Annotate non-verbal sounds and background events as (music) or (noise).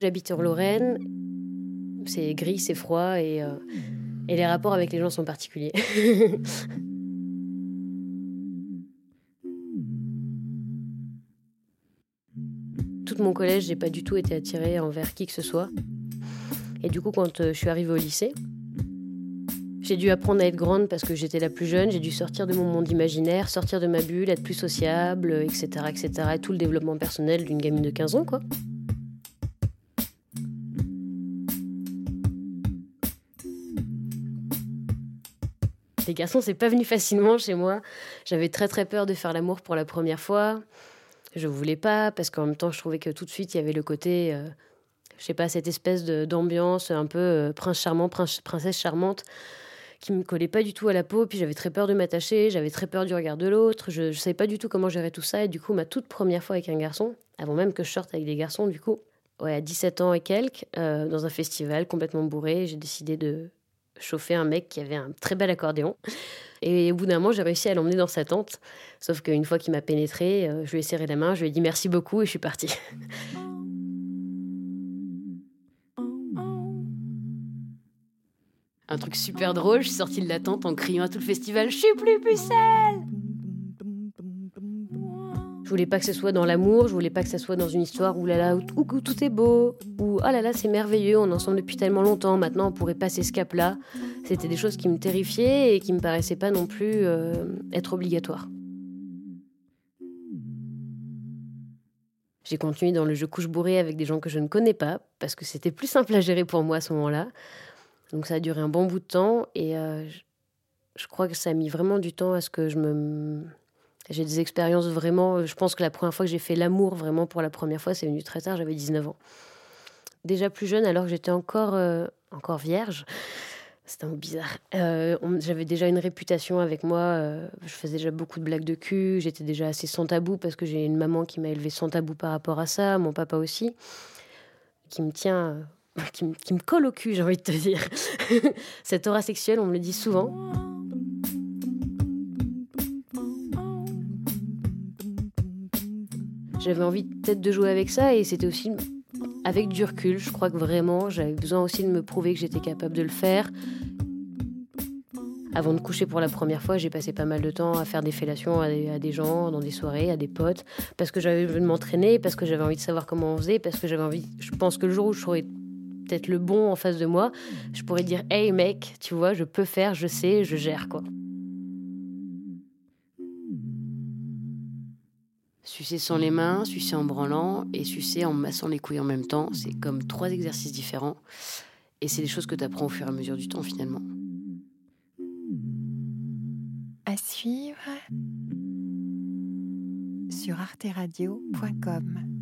J'habite en Lorraine. C'est gris, c'est froid et, euh, et les rapports avec les gens sont particuliers. (laughs) Tout mon collège, j'ai pas du tout été attirée envers qui que ce soit. Et du coup, quand euh, je suis arrivée au lycée, j'ai dû apprendre à être grande parce que j'étais la plus jeune, j'ai dû sortir de mon monde imaginaire, sortir de ma bulle, être plus sociable, etc. etc. et tout le développement personnel d'une gamine de 15 ans, quoi. Les garçons, c'est pas venu facilement chez moi. J'avais très très peur de faire l'amour pour la première fois. Je voulais pas parce qu'en même temps, je trouvais que tout de suite, il y avait le côté, euh, je sais pas, cette espèce d'ambiance un peu euh, prince charmant, princesse charmante qui me collait pas du tout à la peau. Puis j'avais très peur de m'attacher, j'avais très peur du regard de l'autre. Je, je savais pas du tout comment gérer tout ça. Et du coup, ma toute première fois avec un garçon, avant même que je sorte avec des garçons, du coup, ouais, à 17 ans et quelques, euh, dans un festival complètement bourré, j'ai décidé de chauffer un mec qui avait un très bel accordéon. Et au bout d'un moment, j'ai réussi à l'emmener dans sa tente. Sauf qu'une fois qu'il m'a pénétré, euh, je lui ai serré la main, je lui ai dit merci beaucoup et je suis partie. (laughs) Un truc super drôle, je suis sortie de la tente en criant à tout le festival Je suis plus pucelle Je voulais pas que ce soit dans l'amour, je voulais pas que ce soit dans une histoire où là là, où, tout est beau, où oh là là, c'est merveilleux, on est ensemble depuis tellement longtemps, maintenant on pourrait passer ce cap-là. C'était des choses qui me terrifiaient et qui me paraissaient pas non plus euh, être obligatoires. J'ai continué dans le jeu couche bourré avec des gens que je ne connais pas, parce que c'était plus simple à gérer pour moi à ce moment-là. Donc ça a duré un bon bout de temps et euh, je, crois que ça a mis vraiment du temps à ce que je me... J'ai des expériences vraiment... Je pense que la première fois que j'ai fait l'amour vraiment pour la première fois, c'est venu très tard, j'avais 19 ans. Déjà plus jeune, alors que j'étais encore, euh, encore vierge. C'était un mot bizarre. Euh, j'avais déjà une réputation avec moi. je faisais déjà beaucoup de blagues de cul. J'étais déjà assez sans tabou parce que j'ai une maman qui m'a élevée sans tabou par rapport à ça. Mon papa aussi, qui me tient (laughs) qui, me colle au cul, j'ai envie de te dire. (laughs) Cette aura sexuelle, on me le dit souvent. J'avais envie peut-être de jouer avec ça et c'était aussi avec du recul. Je crois que vraiment, j'avais besoin aussi de me prouver que j'étais capable de le faire. Avant de coucher pour la première fois, j'ai passé pas mal de temps à faire des fellations à des, à des gens, dans des soirées, à des potes, parce que j'avais envie de m'entraîner, parce que j'avais envie de savoir comment on faisait, parce que j'avais envie. Je pense que le jour où je serais peut-être le bon en face de moi, je pourrais dire Hey mec, tu vois, je peux faire, je sais, je gère quoi. Sucer sans les mains, sucer en branlant et sucer en massant les couilles en même temps, c'est comme trois exercices différents. Et c'est des choses que tu apprends au fur et à mesure du temps finalement. À suivre sur arteradio.com.